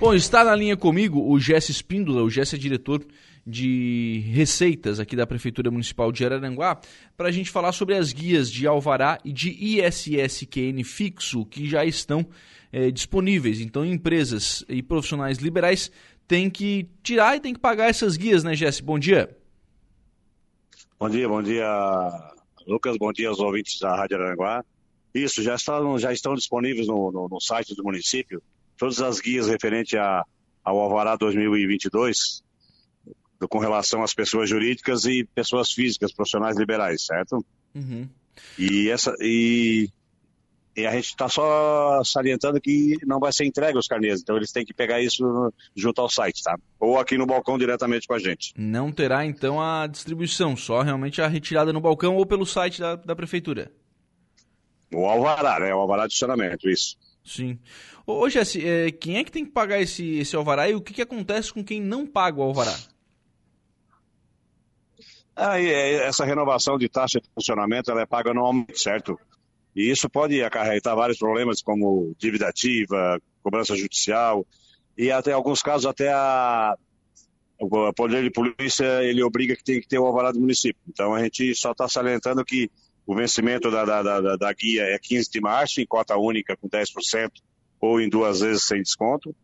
Bom, está na linha comigo o Jesse Espíndola, o Jesse é diretor de receitas aqui da Prefeitura Municipal de Araranguá, para a gente falar sobre as guias de Alvará e de ISSQN fixo que já estão é, disponíveis. Então, empresas e profissionais liberais têm que tirar e têm que pagar essas guias, né, Jesse? Bom dia. Bom dia, bom dia, Lucas. Bom dia aos ouvintes da Rádio Araranguá. Isso, já estão, já estão disponíveis no, no, no site do município todas as guias referentes a, ao Alvará 2022 com relação às pessoas jurídicas e pessoas físicas, profissionais liberais, certo? Uhum. E, essa, e, e a gente está só salientando que não vai ser entregue os carnês, então eles têm que pegar isso junto ao site, tá? Ou aqui no balcão diretamente com a gente. Não terá então a distribuição, só realmente a retirada no balcão ou pelo site da, da prefeitura? O alvará, né? O alvará de funcionamento, isso. Sim. Ô, Jesse, é, quem é que tem que pagar esse, esse alvará e o que, que acontece com quem não paga o alvará? Ah, essa renovação de taxa de funcionamento ela é paga anualmente, certo? E isso pode acarretar vários problemas como dívida ativa, cobrança judicial e até alguns casos até a o poder de polícia ele obriga que tem que ter o alvará do município. Então a gente só está salientando que o vencimento da, da, da, da, guia é 15 de março, em cota única com 10% ou em duas vezes sem desconto,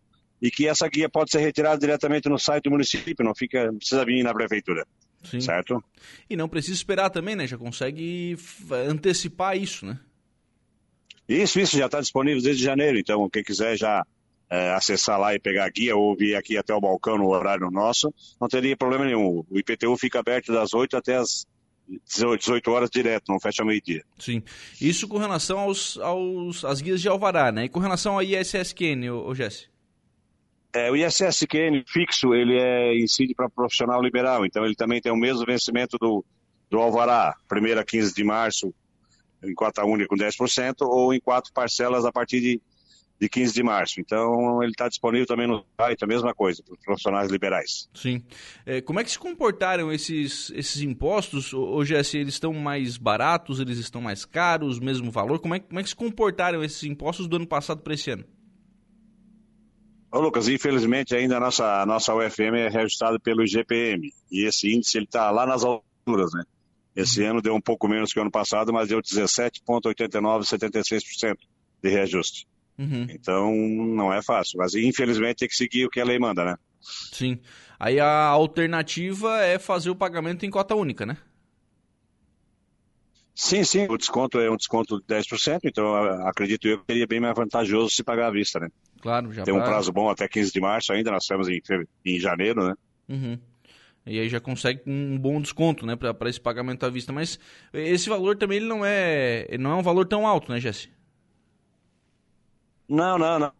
e que essa guia pode ser retirada diretamente no site do município, não fica, não precisa vir na prefeitura. Sim. Certo? E não precisa esperar também, né? Já consegue antecipar isso, né? Isso, isso já está disponível desde janeiro, então quem quiser já é, acessar lá e pegar a guia ou vir aqui até o balcão no horário nosso, não teria problema nenhum. O IPTU fica aberto das 8 até as 18 horas direto, não fecha meio-dia. Sim. Isso com relação aos, aos às guias de Alvará, né? E com relação ao ISSQN, ô, ô Jesse? É, o ISSQN fixo, ele é incide para profissional liberal, então ele também tem o mesmo vencimento do, do Alvará, primeira 15 de março, em cota única com 10%, ou em quatro parcelas a partir de de 15 de março. Então, ele está disponível também no site, a mesma coisa, para os profissionais liberais. Sim. É, como é que se comportaram esses, esses impostos? Hoje, assim, eles estão mais baratos, eles estão mais caros, mesmo valor? Como é, como é que se comportaram esses impostos do ano passado para esse ano? Ô, Lucas, infelizmente ainda a nossa, a nossa UFM é registrada pelo IGPM, e esse índice ele está lá nas alturas, né? Esse ano deu um pouco menos que o ano passado, mas deu 17,8976% de reajuste. Uhum. Então não é fácil, mas infelizmente tem que seguir o que a lei manda, né? Sim. Aí a alternativa é fazer o pagamento em cota única, né? Sim, sim. O desconto é um desconto de 10%, então acredito eu que seria bem mais vantajoso se pagar à vista, né? Claro, já Tem um prazo bom até 15 de março ainda, nós estamos em, em janeiro, né? Uhum. E aí já consegue um bom desconto, né, para esse pagamento à vista. Mas esse valor também ele não é, não é um valor tão alto, né, Jesse? Não, não, não.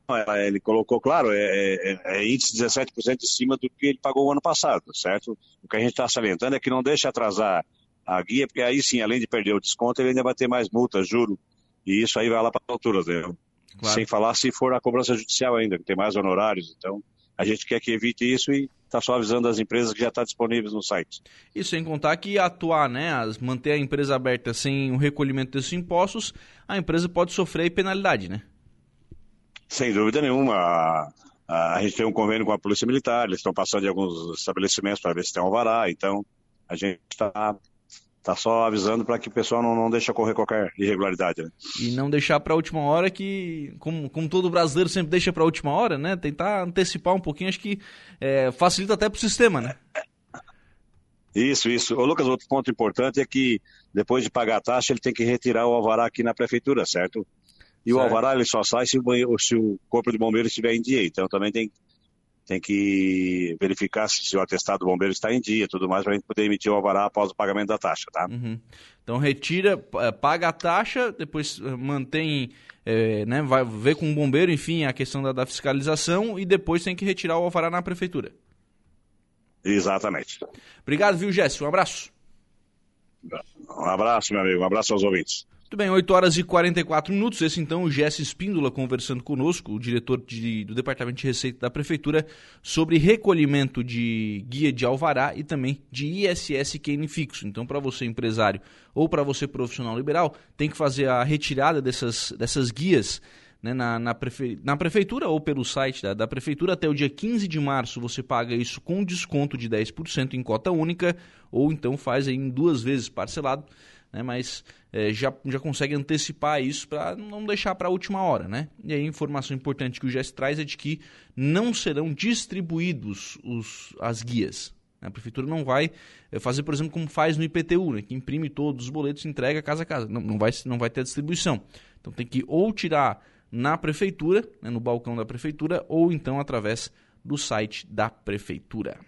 Ele colocou, claro, é, é, é índice 17% em cima do que ele pagou o ano passado, certo? O que a gente está salientando é que não deixa atrasar a guia, porque aí sim, além de perder o desconto, ele ainda vai ter mais multas, juro. E isso aí vai lá para a altura, né? Claro. Sem falar se for a cobrança judicial ainda, que tem mais honorários. Então, a gente quer que evite isso e está só avisando as empresas que já está disponíveis no site. Isso sem contar que atuar, né, manter a empresa aberta sem o recolhimento desses impostos, a empresa pode sofrer penalidade, né? Sem dúvida nenhuma. A, a, gente tem um convênio com a Polícia Militar, eles estão passando em alguns estabelecimentos para ver se tem alvará, então a gente está tá só avisando para que o pessoal não, não deixe ocorrer qualquer irregularidade. Né? E não deixar para a última hora que, como, como todo brasileiro sempre deixa para a última hora, né? Tentar antecipar um pouquinho, acho que é, facilita até para o sistema, né? Isso, isso. Ô, Lucas, outro ponto importante é que depois de pagar a taxa, ele tem que retirar o alvará aqui na prefeitura, certo? E certo. o alvará ele só sai se o, se o corpo de bombeiros estiver em dia. Então também tem, tem que verificar se, se o atestado do bombeiro está em dia tudo mais para a gente poder emitir o alvará após o pagamento da taxa, tá? Uhum. Então retira, paga a taxa, depois é, mantém, é, né, vai ver com o bombeiro, enfim, a questão da, da fiscalização e depois tem que retirar o alvará na prefeitura. Exatamente. Obrigado, viu, Jéssica? Um abraço. Um abraço, meu amigo. Um abraço aos ouvintes. Muito bem, 8 horas e 44 minutos. Esse então o Jesse Espíndola conversando conosco, o diretor de, do Departamento de Receita da Prefeitura, sobre recolhimento de guia de alvará e também de ISS QN fixo. Então, para você empresário ou para você profissional liberal, tem que fazer a retirada dessas, dessas guias né, na, na, prefe... na, prefeitura ou pelo site da, da, prefeitura. Até o dia 15 de março você paga isso com desconto de 10% em cota única, ou então faz em duas vezes parcelado, né, mas é, já, já consegue antecipar isso para não deixar para a última hora. Né? E aí, a informação importante que o GES traz é de que não serão distribuídos os, as guias. A prefeitura não vai eh, fazer, por exemplo, como faz no IPTU, né, que imprime todos os boletos e entrega casa a casa. Não, não, vai, não vai ter distribuição. Então tem que ou tirar na prefeitura, né, no balcão da prefeitura, ou então através do site da prefeitura.